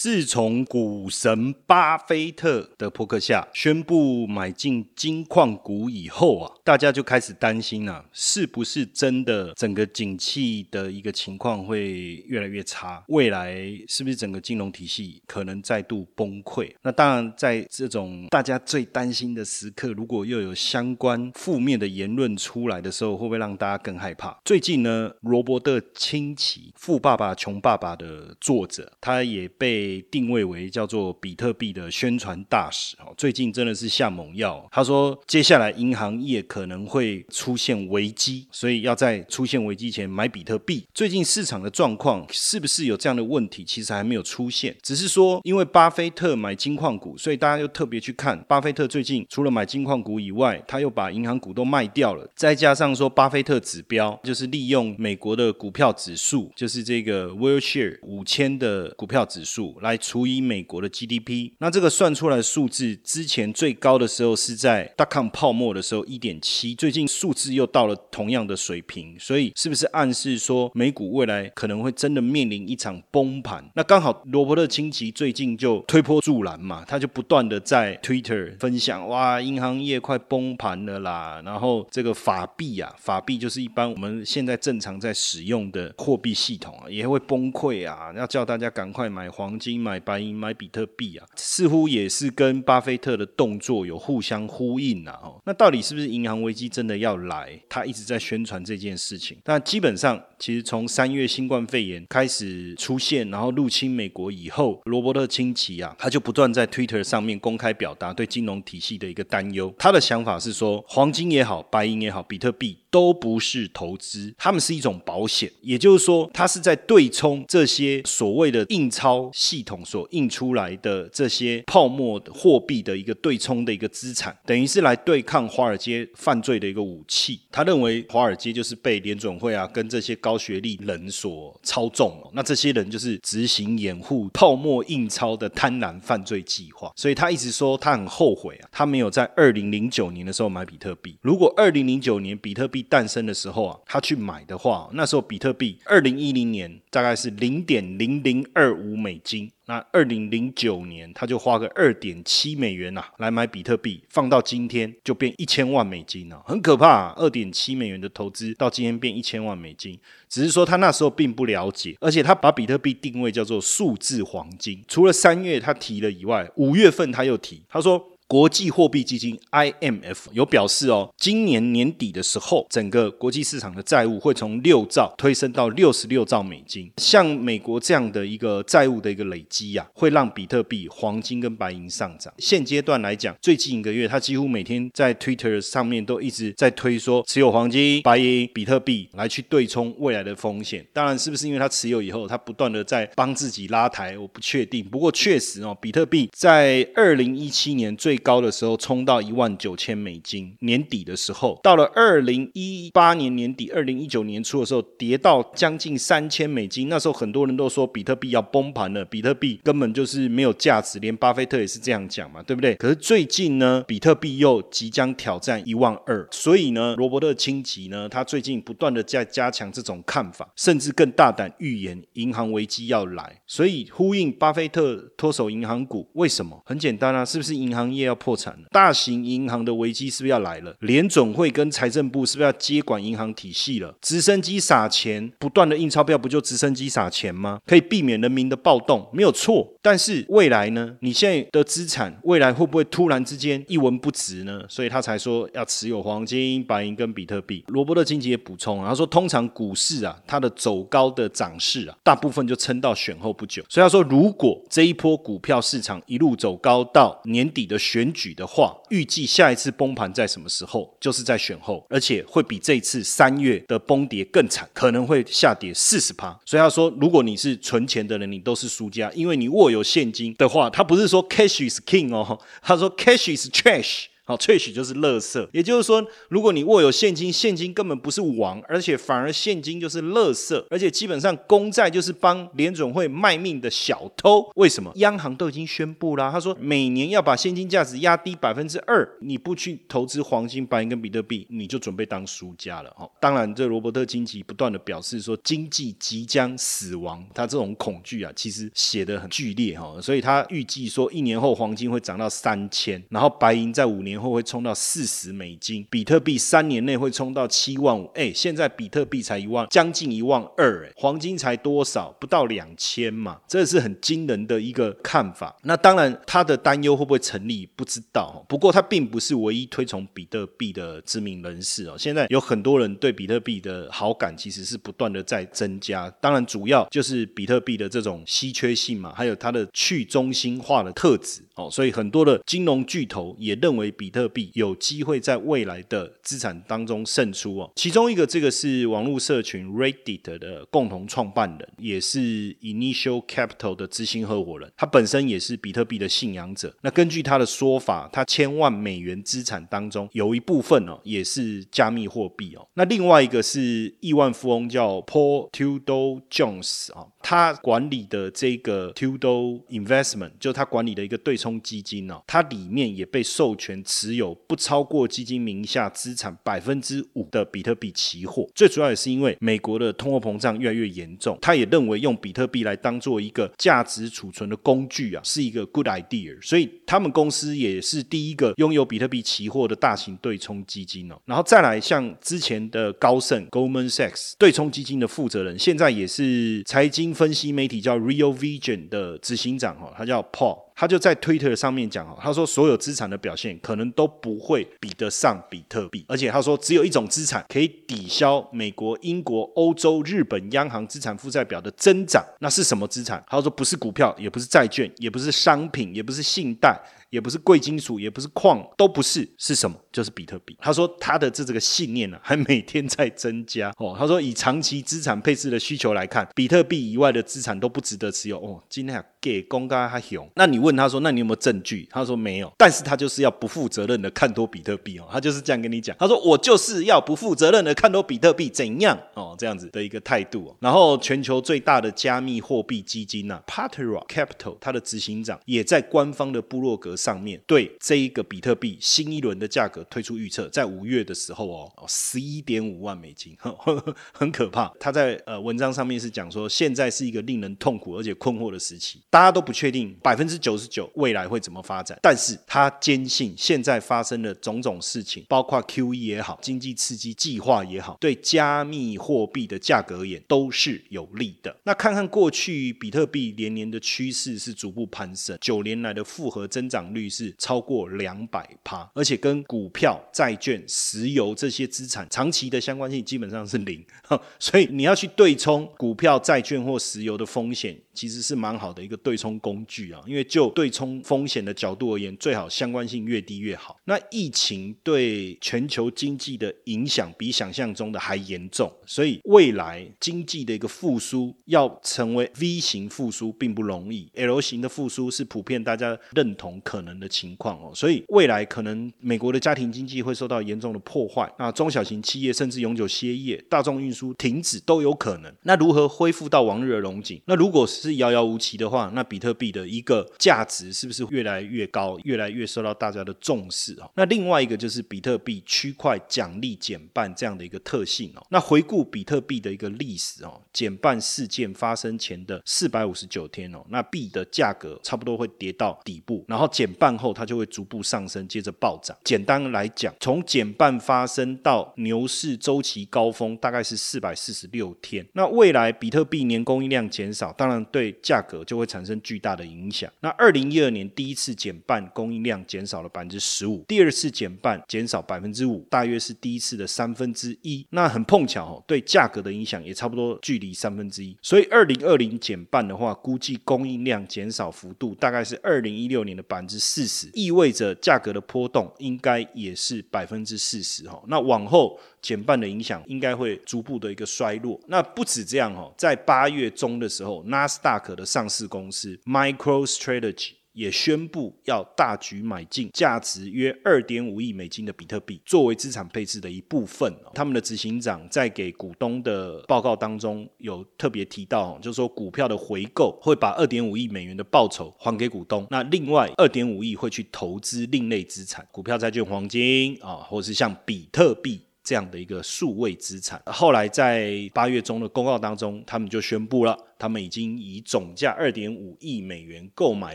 自从股神巴菲特的扑克下宣布买进金矿股以后啊，大家就开始担心了，是不是真的整个景气的一个情况会越来越差？未来是不是整个金融体系可能再度崩溃？那当然，在这种大家最担心的时刻，如果又有相关负面的言论出来的时候，会不会让大家更害怕？最近呢，罗伯特清崎《富爸爸穷爸爸》的作者，他也被。定位为叫做比特币的宣传大使哦，最近真的是下猛药。他说，接下来银行业可能会出现危机，所以要在出现危机前买比特币。最近市场的状况是不是有这样的问题？其实还没有出现，只是说因为巴菲特买金矿股，所以大家又特别去看巴菲特最近除了买金矿股以外，他又把银行股都卖掉了。再加上说，巴菲特指标就是利用美国的股票指数，就是这个 Wilshire 五千的股票指数。来除以美国的 GDP，那这个算出来的数字，之前最高的时候是在 dotcom 泡沫的时候一点七，最近数字又到了同样的水平，所以是不是暗示说美股未来可能会真的面临一场崩盘？那刚好罗伯特清崎最近就推波助澜嘛，他就不断的在 Twitter 分享，哇，银行业快崩盘了啦，然后这个法币啊，法币就是一般我们现在正常在使用的货币系统啊，也会崩溃啊，要叫大家赶快买黄金。买白银、买比特币啊，似乎也是跟巴菲特的动作有互相呼应啊。哦，那到底是不是银行危机真的要来？他一直在宣传这件事情。但基本上，其实从三月新冠肺炎开始出现，然后入侵美国以后，罗伯特清崎啊，他就不断在 Twitter 上面公开表达对金融体系的一个担忧。他的想法是说，黄金也好，白银也好，比特币。都不是投资，他们是一种保险，也就是说，它是在对冲这些所谓的印钞系统所印出来的这些泡沫货币的一个对冲的一个资产，等于是来对抗华尔街犯罪的一个武器。他认为华尔街就是被联准会啊跟这些高学历人所操纵，那这些人就是执行掩护泡沫印钞的贪婪犯罪计划。所以他一直说他很后悔啊，他没有在二零零九年的时候买比特币。如果二零零九年比特币诞生的时候啊，他去买的话，那时候比特币二零一零年大概是零点零零二五美金，那二零零九年他就花个二点七美元呐来买比特币，放到今天就变一千万美金了，很可怕。二点七美元的投资到今天变一千万美金，只是说他那时候并不了解，而且他把比特币定位叫做数字黄金。除了三月他提了以外，五月份他又提，他说。国际货币基金 IMF 有表示哦，今年年底的时候，整个国际市场的债务会从六兆推升到六十六兆美金。像美国这样的一个债务的一个累积呀，会让比特币、黄金跟白银上涨。现阶段来讲，最近一个月，他几乎每天在 Twitter 上面都一直在推说持有黄金、白银、比特币来去对冲未来的风险。当然，是不是因为他持有以后，他不断的在帮自己拉抬，我不确定。不过确实哦，比特币在二零一七年最高的时候冲到一万九千美金，年底的时候到了二零一八年年底、二零一九年初的时候跌到将近三千美金，那时候很多人都说比特币要崩盘了，比特币根本就是没有价值，连巴菲特也是这样讲嘛，对不对？可是最近呢，比特币又即将挑战一万二，所以呢，罗伯特清崎呢，他最近不断的在加强这种看法，甚至更大胆预言银行危机要来，所以呼应巴菲特脱手银行股，为什么？很简单啊，是不是银行业？要破产了，大型银行的危机是不是要来了？联总会跟财政部是不是要接管银行体系了？直升机撒钱，不断的印钞票，不就直升机撒钱吗？可以避免人民的暴动，没有错。但是未来呢？你现在的资产未来会不会突然之间一文不值呢？所以他才说要持有黄金、白银跟比特币。罗伯特经济也补充，他说通常股市啊，它的走高的涨势啊，大部分就撑到选后不久。所以他说，如果这一波股票市场一路走高到年底的选选举的话，预计下一次崩盘在什么时候？就是在选后，而且会比这一次三月的崩跌更惨，可能会下跌四十趴。所以他说，如果你是存钱的人，你都是输家，因为你握有现金的话，他不是说 cash is king 哦，他说 cash is trash。好，萃取就是垃圾，也就是说，如果你握有现金，现金根本不是王，而且反而现金就是垃圾，而且基本上公债就是帮联总会卖命的小偷。为什么？央行都已经宣布啦，他说每年要把现金价值压低百分之二，你不去投资黄金、白银跟比特币，你就准备当输家了。哈，当然，这罗伯特经济不断的表示说经济即将死亡，他这种恐惧啊，其实写的很剧烈哈，所以他预计说一年后黄金会涨到三千，然后白银在五年。后会冲到四十美金，比特币三年内会冲到七万五。哎，现在比特币才一万，将近一万二。哎，黄金才多少？不到两千嘛，这是很惊人的一个看法。那当然，他的担忧会不会成立？不知道。不过他并不是唯一推崇比特币的知名人士哦。现在有很多人对比特币的好感其实是不断的在增加。当然，主要就是比特币的这种稀缺性嘛，还有它的去中心化的特质哦。所以很多的金融巨头也认为比特币有机会在未来的资产当中胜出哦。其中一个，这个是网络社群 Reddit 的共同创办人，也是 Initial Capital 的执行合伙人。他本身也是比特币的信仰者。那根据他的说法，他千万美元资产当中有一部分哦，也是加密货币哦。那另外一个是亿万富翁叫 Paul Tudor Jones 啊，他管理的这个 Tudor Investment 就是他管理的一个对冲基金哦，它里面也被授权。持有不超过基金名下资产百分之五的比特币期货，最主要也是因为美国的通货膨胀越来越严重，他也认为用比特币来当做一个价值储存的工具啊，是一个 good idea，所以他们公司也是第一个拥有比特币期货的大型对冲基金哦。然后再来像之前的高盛 Goldman Sachs 对冲基金的负责人，现在也是财经分析媒体叫 Real Vision 的执行长哈，他叫 Paul。他就在 Twitter 上面讲哦，他说所有资产的表现可能都不会比得上比特币，而且他说只有一种资产可以抵消美国、英国、欧洲、日本央行资产负债表的增长，那是什么资产？他说不是股票，也不是债券，也不是商品，也不是信贷。也不是贵金属，也不是矿，都不是，是什么？就是比特币。他说他的这这个信念呢，还每天在增加哦。他说以长期资产配置的需求来看，比特币以外的资产都不值得持有哦。今天给公开他熊，那你问他说，那你有没有证据？他说没有，但是他就是要不负责任的看多比特币哦。他就是这样跟你讲，他说我就是要不负责任的看多比特币，怎样哦？这样子的一个态度。然后全球最大的加密货币基金呢 p a t r a Capital，它的执行长也在官方的部落格。上面对这一个比特币新一轮的价格推出预测，在五月的时候哦，十一点五万美金，很可怕。他在呃文章上面是讲说，现在是一个令人痛苦而且困惑的时期，大家都不确定百分之九十九未来会怎么发展。但是他坚信现在发生的种种事情，包括 QE 也好，经济刺激计划也好，对加密货币的价格而言都是有利的。那看看过去比特币连年的趋势是逐步攀升，九年来的复合增长。率是超过两百趴，而且跟股票、债券、石油这些资产长期的相关性基本上是零，所以你要去对冲股票、债券或石油的风险。其实是蛮好的一个对冲工具啊，因为就对冲风险的角度而言，最好相关性越低越好。那疫情对全球经济的影响比想象中的还严重，所以未来经济的一个复苏要成为 V 型复苏并不容易，L 型的复苏是普遍大家认同可能的情况哦。所以未来可能美国的家庭经济会受到严重的破坏，那中小型企业甚至永久歇业，大众运输停止都有可能。那如何恢复到往日的荣景？那如果是遥遥无期的话，那比特币的一个价值是不是越来越高，越来越受到大家的重视啊？那另外一个就是比特币区块奖励减半这样的一个特性哦。那回顾比比特币的一个历史哦，减半事件发生前的四百五十九天哦，那币的价格差不多会跌到底部，然后减半后它就会逐步上升，接着暴涨。简单来讲，从减半发生到牛市周期高峰大概是四百四十六天。那未来比特币年供应量减少，当然对价格就会产产生巨大的影响。那二零一二年第一次减半，供应量减少了百分之十五；第二次减半减少百分之五，大约是第一次的三分之一。那很碰巧哦，对价格的影响也差不多距离三分之一。所以二零二零减半的话，估计供应量减少幅度大概是二零一六年的百分之四十，意味着价格的波动应该也是百分之四十哈。那往后减半的影响应该会逐步的一个衰落。那不止这样哦，在八月中的时候，纳斯达克的上市公司 MicroStrategy。也宣布要大举买进价值约二点五亿美金的比特币，作为资产配置的一部分。他们的执行长在给股东的报告当中有特别提到，就是说股票的回购会把二点五亿美元的报酬还给股东。那另外二点五亿会去投资另类资产，股票、债券、黄金啊，或是像比特币。这样的一个数位资产，后来在八月中的公告当中，他们就宣布了，他们已经以总价二点五亿美元购买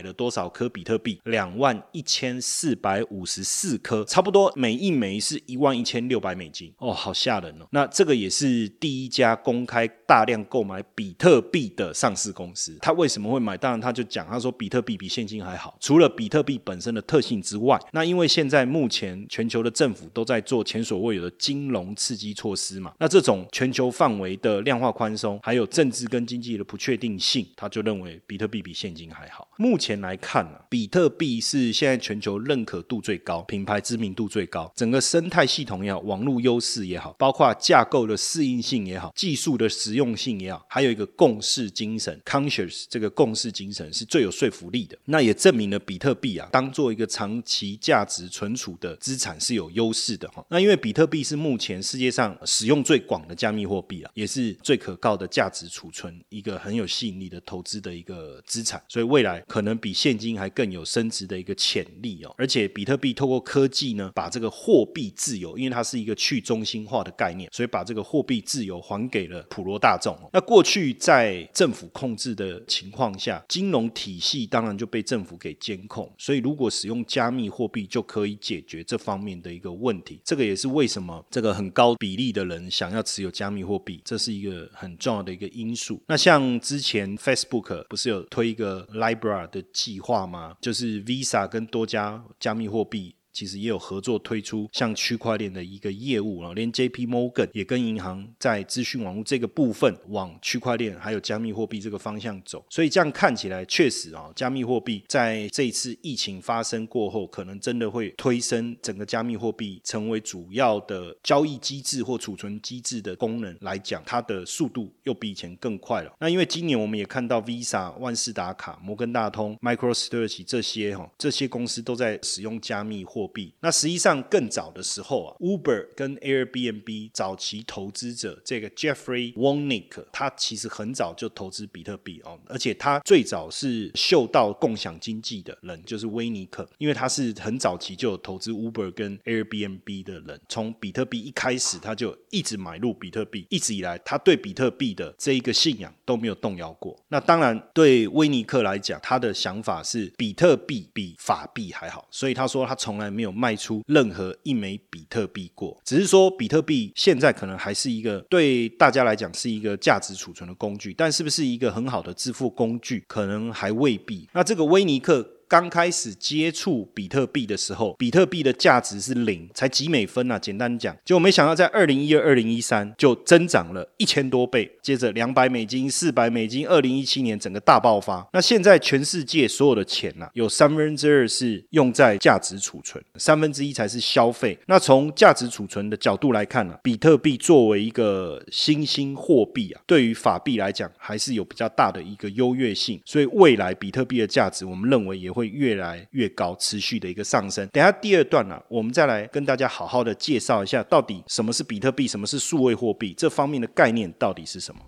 了多少颗比特币？两万一千四百五十四颗，差不多每一枚是一万一千六百美金。哦，好吓人哦！那这个也是第一家公开大量购买比特币的上市公司。他为什么会买？当然，他就讲，他说比特币比现金还好。除了比特币本身的特性之外，那因为现在目前全球的政府都在做前所未有的金。融刺激措施嘛，那这种全球范围的量化宽松，还有政治跟经济的不确定性，他就认为比特币比现金还好。目前来看呢，比特币是现在全球认可度最高、品牌知名度最高、整个生态系统也好、网络优势也好、包括架构的适应性也好、技术的实用性也好，还有一个共识精神 （conscious） 这个共识精神是最有说服力的。那也证明了比特币啊，当做一个长期价值存储的资产是有优势的哈。那因为比特币是目前世界上使用最广的加密货币啊，也是最可靠的价值储存，一个很有吸引力的投资的一个资产，所以未来可能比现金还更有升值的一个潜力哦。而且比特币透过科技呢，把这个货币自由，因为它是一个去中心化的概念，所以把这个货币自由还给了普罗大众。那过去在政府控制的情况下，金融体系当然就被政府给监控，所以如果使用加密货币就可以解决这方面的一个问题。这个也是为什么这个很。高比例的人想要持有加密货币，这是一个很重要的一个因素。那像之前 Facebook 不是有推一个 Libra 的计划吗？就是 Visa 跟多家加密货币。其实也有合作推出像区块链的一个业务啊，连 J P Morgan 也跟银行在资讯网络这个部分往区块链还有加密货币这个方向走。所以这样看起来，确实啊，加密货币在这一次疫情发生过后，可能真的会推升整个加密货币成为主要的交易机制或储存机制的功能来讲，它的速度又比以前更快了。那因为今年我们也看到 Visa、万事达卡、摩根大通、MicroStrategy 这些哈这些公司都在使用加密货。币那实际上更早的时候啊，Uber 跟 Airbnb 早期投资者这个 Jeffrey Wozniak，他其实很早就投资比特币哦，而且他最早是嗅到共享经济的人，就是威尼克，因为他是很早期就有投资 Uber 跟 Airbnb 的人，从比特币一开始他就一直买入比特币，一直以来他对比特币的这一个信仰都没有动摇过。那当然对威尼克来讲，他的想法是比特币比法币还好，所以他说他从来。没有卖出任何一枚比特币过，只是说比特币现在可能还是一个对大家来讲是一个价值储存的工具，但是不是一个很好的支付工具，可能还未必。那这个威尼克。刚开始接触比特币的时候，比特币的价值是零，才几美分啊？简单讲，结果没想到在二零一二、二零一三就增长了一千多倍，接着两百美金、四百美金，二零一七年整个大爆发。那现在全世界所有的钱呐，有三分之二是用在价值储存，三分之一才是消费。那从价值储存的角度来看呢，比特币作为一个新兴货币啊，对于法币来讲还是有比较大的一个优越性。所以未来比特币的价值，我们认为也。会越来越高，持续的一个上升。等下第二段呢，我们再来跟大家好好的介绍一下，到底什么是比特币，什么是数位货币，这方面的概念到底是什么？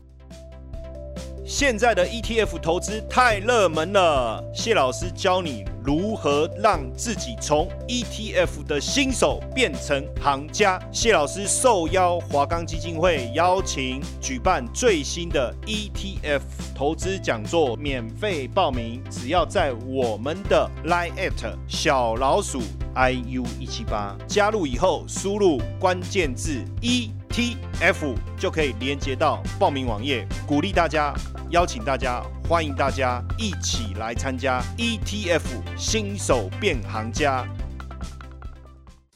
现在的 ETF 投资太热门了，谢老师教你如何让自己从 ETF 的新手变成行家。谢老师受邀华冈基金会邀请举办最新的 ETF 投资讲座，免费报名，只要在我们的 Line at 小老鼠 iu 一七八加入以后，输入关键字 ETF 就可以连接到报名网页，鼓励大家。邀请大家，欢迎大家一起来参加 ETF 新手变行家。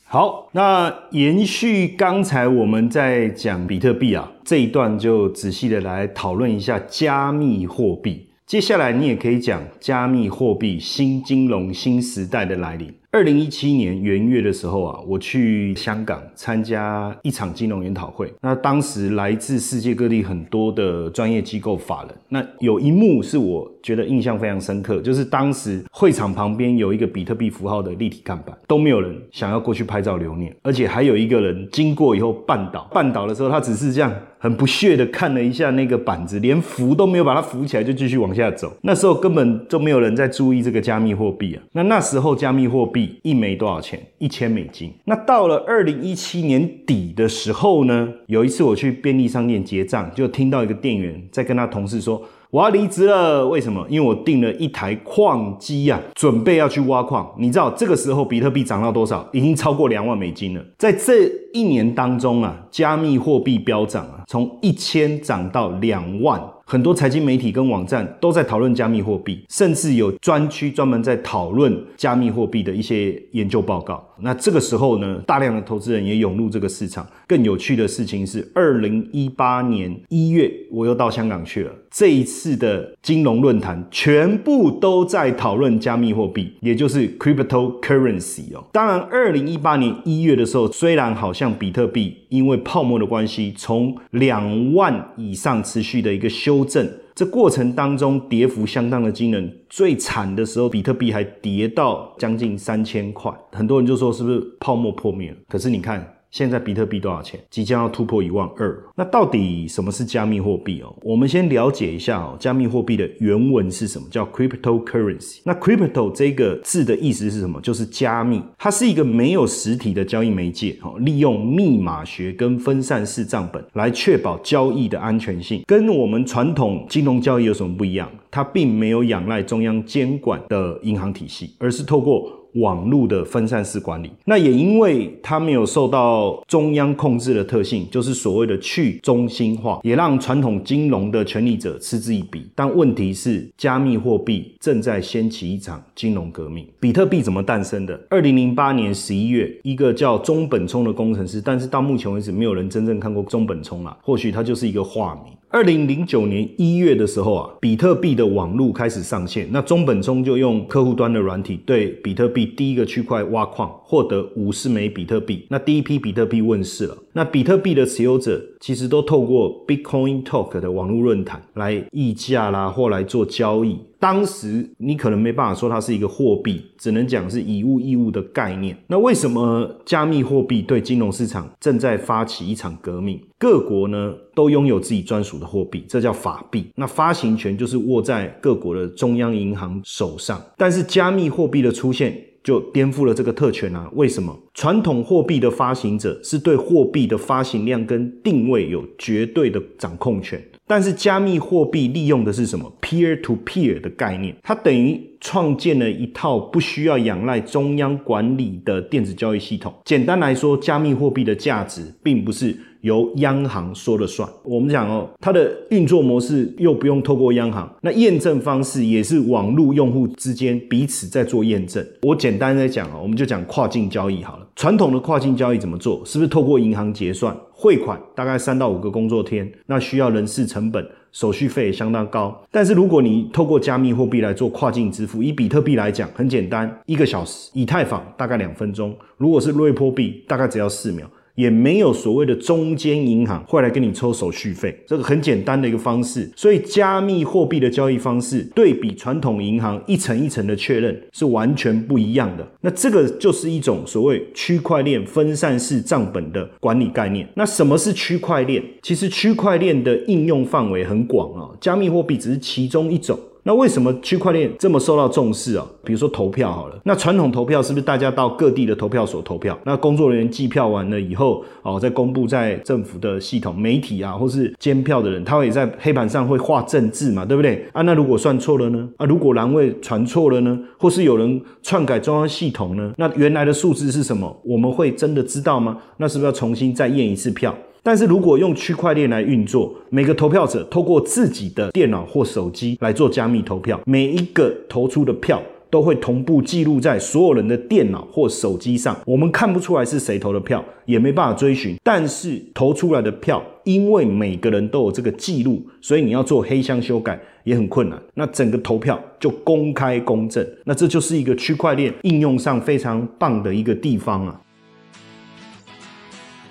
好，那延续刚才我们在讲比特币啊这一段，就仔细的来讨论一下加密货币。接下来你也可以讲加密货币新金融新时代的来临。二零一七年元月的时候啊，我去香港参加一场金融研讨会。那当时来自世界各地很多的专业机构法人。那有一幕是我觉得印象非常深刻，就是当时会场旁边有一个比特币符号的立体看板，都没有人想要过去拍照留念，而且还有一个人经过以后绊倒，绊倒的时候他只是这样很不屑的看了一下那个板子，连扶都没有把它扶起来就继续往下走。那时候根本就没有人在注意这个加密货币啊。那那时候加密货币。一枚多少钱？一千美金。那到了二零一七年底的时候呢？有一次我去便利商店结账，就听到一个店员在跟他同事说：“我要离职了。”为什么？因为我订了一台矿机啊，准备要去挖矿。你知道这个时候比特币涨到多少？已经超过两万美金了。在这一年当中啊，加密货币飙涨啊，从一千涨到两万。很多财经媒体跟网站都在讨论加密货币，甚至有专区专门在讨论加密货币的一些研究报告。那这个时候呢，大量的投资人也涌入这个市场。更有趣的事情是，二零一八年一月，我又到香港去了。这一次的金融论坛全部都在讨论加密货币，也就是 cryptocurrency 哦。当然，二零一八年一月的时候，虽然好像比特币因为泡沫的关系，从两万以上持续的一个修正，这过程当中跌幅相当的惊人。最惨的时候，比特币还跌到将近三千块，很多人就说是不是泡沫破灭了？可是你看。现在比特币多少钱？即将要突破一万二。那到底什么是加密货币哦？我们先了解一下哦，加密货币的原文是什么？叫 cryptocurrency。那 crypto 这个字的意思是什么？就是加密。它是一个没有实体的交易媒介，哦，利用密码学跟分散式账本来确保交易的安全性。跟我们传统金融交易有什么不一样？它并没有仰赖中央监管的银行体系，而是透过网络的分散式管理，那也因为它没有受到中央控制的特性，就是所谓的去中心化，也让传统金融的权力者嗤之以鼻。但问题是，加密货币正在掀起一场金融革命。比特币怎么诞生的？二零零八年十一月，一个叫中本聪的工程师，但是到目前为止，没有人真正看过中本聪啊，或许他就是一个化名。二零零九年一月的时候啊，比特币的网络开始上线，那中本聪就用客户端的软体对比特币第一个区块挖矿，获得五十枚比特币。那第一批比特币问世了，那比特币的持有者其实都透过 Bitcoin Talk 的网络论坛来议价啦，或来做交易。当时你可能没办法说它是一个货币，只能讲是以物易物的概念。那为什么加密货币对金融市场正在发起一场革命？各国呢都拥有自己专属的货币，这叫法币。那发行权就是握在各国的中央银行手上。但是加密货币的出现就颠覆了这个特权啊！为什么？传统货币的发行者是对货币的发行量跟定位有绝对的掌控权。但是加密货币利用的是什么？peer to peer 的概念，它等于创建了一套不需要仰赖中央管理的电子交易系统。简单来说，加密货币的价值并不是。由央行说了算。我们讲哦，它的运作模式又不用透过央行，那验证方式也是网络用户之间彼此在做验证。我简单的讲哦，我们就讲跨境交易好了。传统的跨境交易怎么做？是不是透过银行结算？汇款大概三到五个工作天，那需要人事成本，手续费相当高。但是如果你透过加密货币来做跨境支付，以比特币来讲，很简单，一个小时；以太坊大概两分钟；如果是瑞波币，大概只要四秒。也没有所谓的中间银行会来跟你抽手续费，这个很简单的一个方式。所以加密货币的交易方式对比传统银行一层一层的确认是完全不一样的。那这个就是一种所谓区块链分散式账本的管理概念。那什么是区块链？其实区块链的应用范围很广啊，加密货币只是其中一种。那为什么区块链这么受到重视啊？比如说投票好了，那传统投票是不是大家到各地的投票所投票？那工作人员计票完了以后，哦，再公布在政府的系统、媒体啊，或是监票的人，他会在黑板上会画正字嘛，对不对？啊，那如果算错了呢？啊，如果栏位传错了呢？或是有人篡改中央系统呢？那原来的数字是什么？我们会真的知道吗？那是不是要重新再验一次票？但是如果用区块链来运作，每个投票者透过自己的电脑或手机来做加密投票，每一个投出的票都会同步记录在所有人的电脑或手机上，我们看不出来是谁投的票，也没办法追寻。但是投出来的票，因为每个人都有这个记录，所以你要做黑箱修改也很困难。那整个投票就公开公正，那这就是一个区块链应用上非常棒的一个地方啊。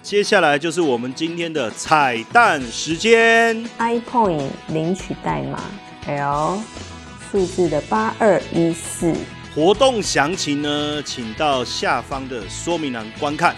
接下来就是我们今天的彩蛋时间。iPoint 领取代码 L 数字的八二一四。活动详情呢，请到下方的说明栏观看。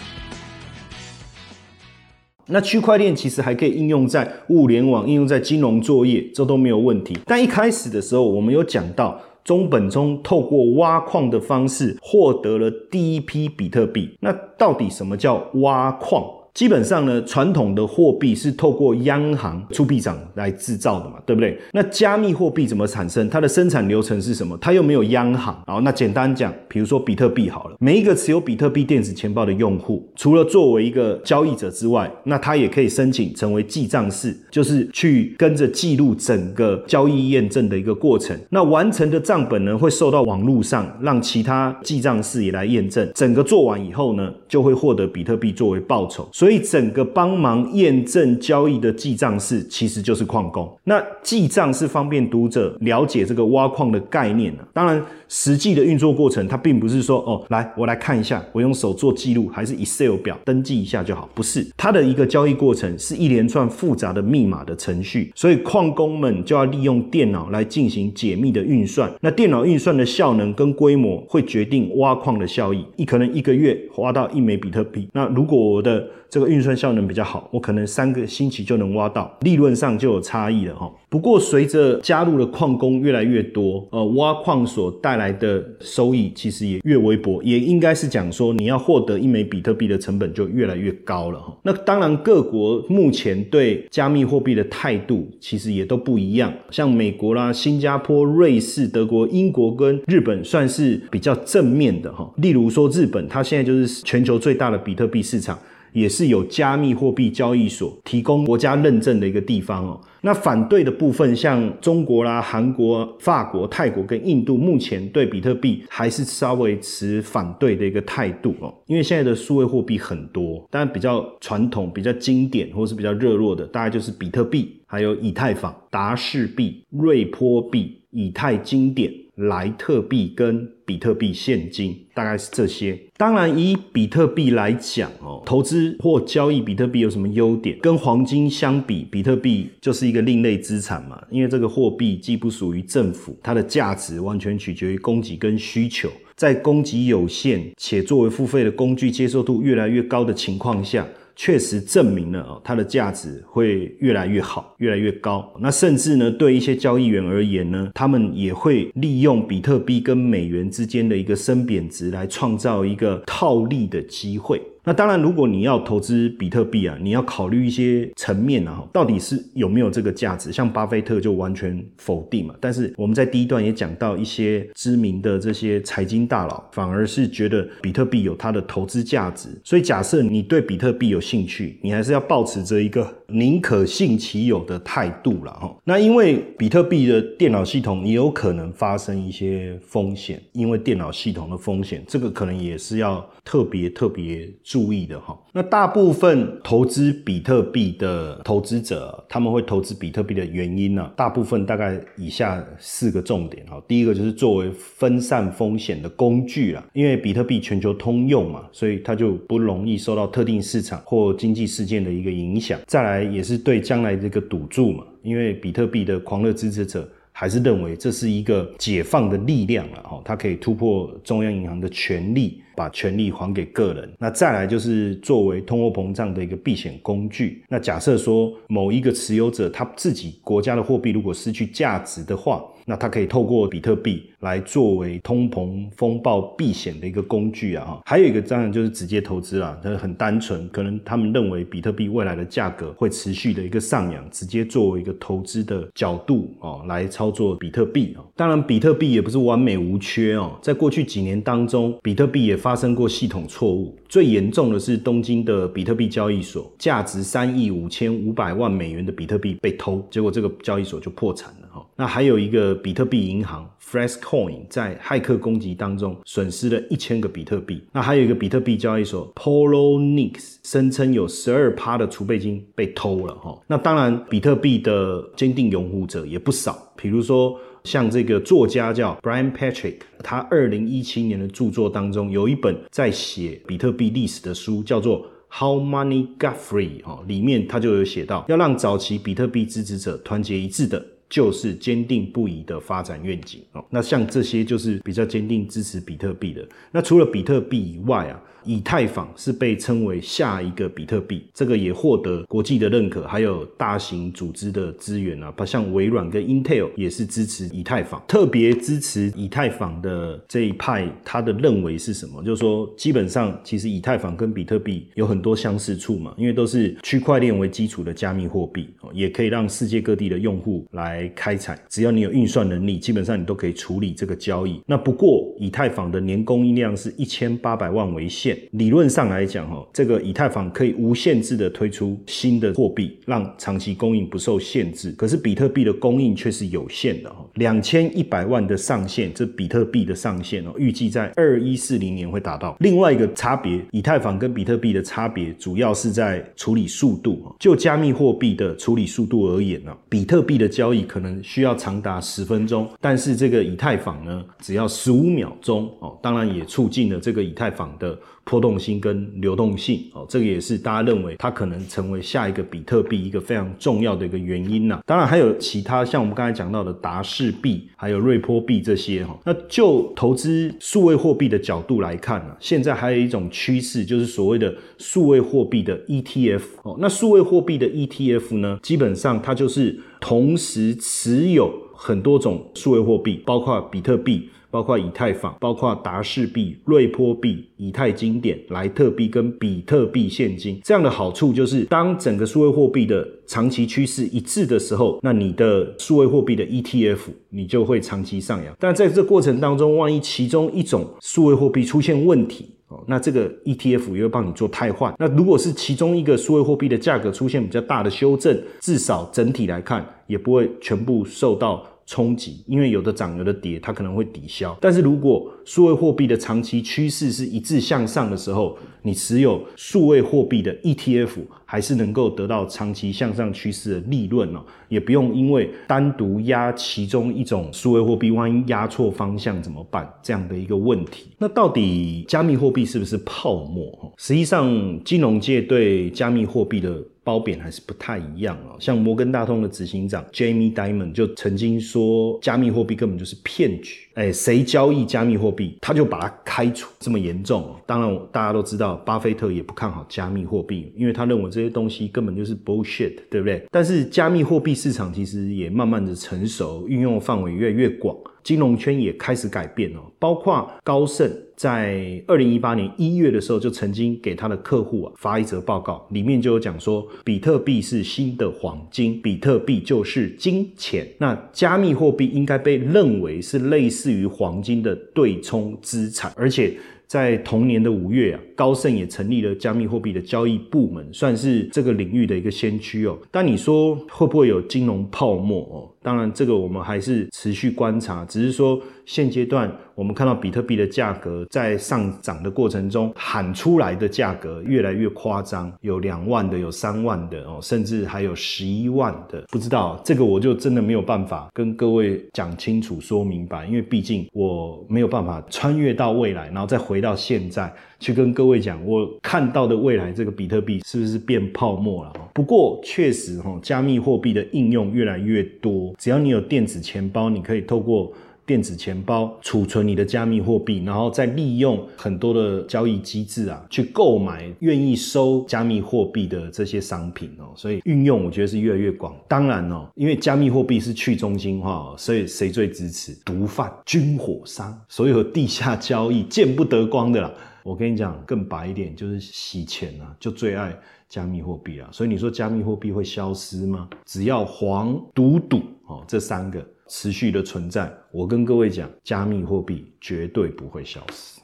那区块链其实还可以应用在物联网、应用在金融作业，这都没有问题。但一开始的时候，我们有讲到中本聪透过挖矿的方式获得了第一批比特币。那到底什么叫挖矿？基本上呢，传统的货币是透过央行出币长来制造的嘛，对不对？那加密货币怎么产生？它的生产流程是什么？它又没有央行。好，那简单讲，比如说比特币好了，每一个持有比特币电子钱包的用户，除了作为一个交易者之外，那他也可以申请成为记账室，就是去跟着记录整个交易验证的一个过程。那完成的账本呢，会受到网络上让其他记账室也来验证。整个做完以后呢，就会获得比特币作为报酬。所以整个帮忙验证交易的记账式其实就是矿工。那记账是方便读者了解这个挖矿的概念呢。当然，实际的运作过程它并不是说哦，来我来看一下，我用手做记录，还是 Excel 表登记一下就好。不是，它的一个交易过程是一连串复杂的密码的程序，所以矿工们就要利用电脑来进行解密的运算。那电脑运算的效能跟规模会决定挖矿的效益。一可能一个月挖到一枚比特币。那如果我的这个运算效能比较好，我可能三个星期就能挖到，利润上就有差异了哈。不过随着加入的矿工越来越多，呃，挖矿所带来的收益其实也越微薄，也应该是讲说你要获得一枚比特币的成本就越来越高了哈。那当然，各国目前对加密货币的态度其实也都不一样，像美国啦、新加坡、瑞士、德国、英国跟日本算是比较正面的哈。例如说日本，它现在就是全球最大的比特币市场。也是有加密货币交易所提供国家认证的一个地方哦。那反对的部分，像中国啦、韩国、法国、泰国跟印度，目前对比特币还是稍微持反对的一个态度哦。因为现在的数位货币很多，但比较传统、比较经典或是比较热络的，大概就是比特币、还有以太坊、达氏币、瑞波币、以太经典。莱特币跟比特币现金大概是这些。当然，以比特币来讲哦，投资或交易比特币有什么优点？跟黄金相比，比特币就是一个另类资产嘛。因为这个货币既不属于政府，它的价值完全取决于供给跟需求。在供给有限且作为付费的工具接受度越来越高的情况下。确实证明了哦，它的价值会越来越好，越来越高。那甚至呢，对一些交易员而言呢，他们也会利用比特币跟美元之间的一个升贬值来创造一个套利的机会。那当然，如果你要投资比特币啊，你要考虑一些层面啊，到底是有没有这个价值？像巴菲特就完全否定嘛。但是我们在第一段也讲到一些知名的这些财经大佬，反而是觉得比特币有它的投资价值。所以假设你对比特币有兴趣，你还是要保持着一个宁可信其有的态度了哈。那因为比特币的电脑系统也有可能发生一些风险，因为电脑系统的风险，这个可能也是要特别特别。注意的哈，那大部分投资比特币的投资者，他们会投资比特币的原因呢？大部分大概以下四个重点哈。第一个就是作为分散风险的工具啊，因为比特币全球通用嘛，所以它就不容易受到特定市场或经济事件的一个影响。再来也是对将来这个赌注嘛，因为比特币的狂热支持者。还是认为这是一个解放的力量了哦，它可以突破中央银行的权力，把权力还给个人。那再来就是作为通货膨胀的一个避险工具。那假设说某一个持有者他自己国家的货币如果失去价值的话，那他可以透过比特币来作为通膨风暴避险的一个工具啊。还有一个当然就是直接投资啦，它很单纯，可能他们认为比特币未来的价格会持续的一个上扬，直接作为一个投资的角度哦来操作比特币啊。当然，比特币也不是完美无缺哦，在过去几年当中，比特币也发生过系统错误，最严重的是东京的比特币交易所，价值三亿五千五百万美元的比特币被偷，结果这个交易所就破产了哈。那还有一个比特币银行 Fresco Coin 在骇客攻击当中损失了一千个比特币。那还有一个比特币交易所 Polonix 声称有十二趴的储备金被偷了哈。那当然，比特币的坚定拥护者也不少，比如说像这个作家叫 Brian Patrick，他二零一七年的著作当中有一本在写比特币历史的书，叫做。How money got free？哦，里面他就有写到，要让早期比特币支持者团结一致的，就是坚定不移的发展愿景哦。那像这些就是比较坚定支持比特币的。那除了比特币以外啊。以太坊是被称为下一个比特币，这个也获得国际的认可，还有大型组织的资源啊，像微软跟 Intel 也是支持以太坊，特别支持以太坊的这一派，他的认为是什么？就是说，基本上其实以太坊跟比特币有很多相似处嘛，因为都是区块链为基础的加密货币，也可以让世界各地的用户来开采，只要你有运算能力，基本上你都可以处理这个交易。那不过以太坊的年供应量是一千八百万为限。理论上来讲，哈，这个以太坊可以无限制的推出新的货币，让长期供应不受限制。可是比特币的供应却是有限的，哈，两千一百万的上限，这比特币的上限哦，预计在二一四零年会达到。另外一个差别，以太坊跟比特币的差别，主要是在处理速度。就加密货币的处理速度而言呢，比特币的交易可能需要长达十分钟，但是这个以太坊呢，只要十五秒钟哦。当然也促进了这个以太坊的。波动性跟流动性哦，这个也是大家认为它可能成为下一个比特币一个非常重要的一个原因呐。当然还有其他像我们刚才讲到的达氏币，还有瑞波币这些哈。那就投资数位货币的角度来看呢，现在还有一种趋势，就是所谓的数位货币的 ETF 哦。那数位货币的 ETF 呢，基本上它就是同时持有很多种数位货币，包括比特币。包括以太坊、包括达氏币、瑞波币、以太经典、莱特币跟比特币现金，这样的好处就是，当整个数位货币的长期趋势一致的时候，那你的数位货币的 ETF 你就会长期上扬。但在这过程当中，万一其中一种数位货币出现问题，那这个 ETF 也会帮你做汰换。那如果是其中一个数位货币的价格出现比较大的修正，至少整体来看也不会全部受到。冲击，因为有的涨有的跌，它可能会抵消。但是如果数位货币的长期趋势是一致向上的时候，你持有数位货币的 ETF 还是能够得到长期向上趋势的利润哦，也不用因为单独压其中一种数位货币，万一压错方向怎么办？这样的一个问题。那到底加密货币是不是泡沫？实际上，金融界对加密货币的褒贬还是不太一样啊，像摩根大通的执行长 Jamie Dimon 就曾经说，加密货币根本就是骗局。哎，谁交易加密货币，他就把它开除，这么严重。当然，大家都知道，巴菲特也不看好加密货币，因为他认为这些东西根本就是 bullshit，对不对？但是加密货币市场其实也慢慢的成熟，运用范围越来越广。金融圈也开始改变哦，包括高盛在二零一八年一月的时候就曾经给他的客户啊发一则报告，里面就有讲说，比特币是新的黄金，比特币就是金钱。那加密货币应该被认为是类似至于黄金的对冲资产，而且。在同年的五月啊，高盛也成立了加密货币的交易部门，算是这个领域的一个先驱哦。但你说会不会有金融泡沫哦？当然，这个我们还是持续观察，只是说现阶段。我们看到比特币的价格在上涨的过程中，喊出来的价格越来越夸张，有两万的，有三万的哦，甚至还有十一万的。不知道这个我就真的没有办法跟各位讲清楚、说明白，因为毕竟我没有办法穿越到未来，然后再回到现在去跟各位讲，我看到的未来这个比特币是不是变泡沫了？不过确实哈，加密货币的应用越来越多，只要你有电子钱包，你可以透过。电子钱包储存你的加密货币，然后再利用很多的交易机制啊，去购买愿意收加密货币的这些商品哦。所以运用我觉得是越来越广。当然哦，因为加密货币是去中心化，所以谁最支持？毒贩、军火商，所有地下交易见不得光的啦。我跟你讲，更白一点，就是洗钱啊，就最爱加密货币啊。所以你说加密货币会消失吗？只要黄、赌、赌哦这三个持续的存在，我跟各位讲，加密货币绝对不会消失。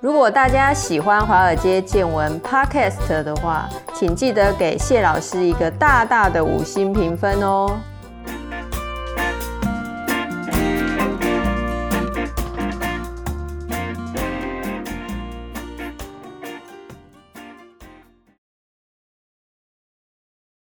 如果大家喜欢华尔街见闻 Podcast 的话，请记得给谢老师一个大大的五星评分哦。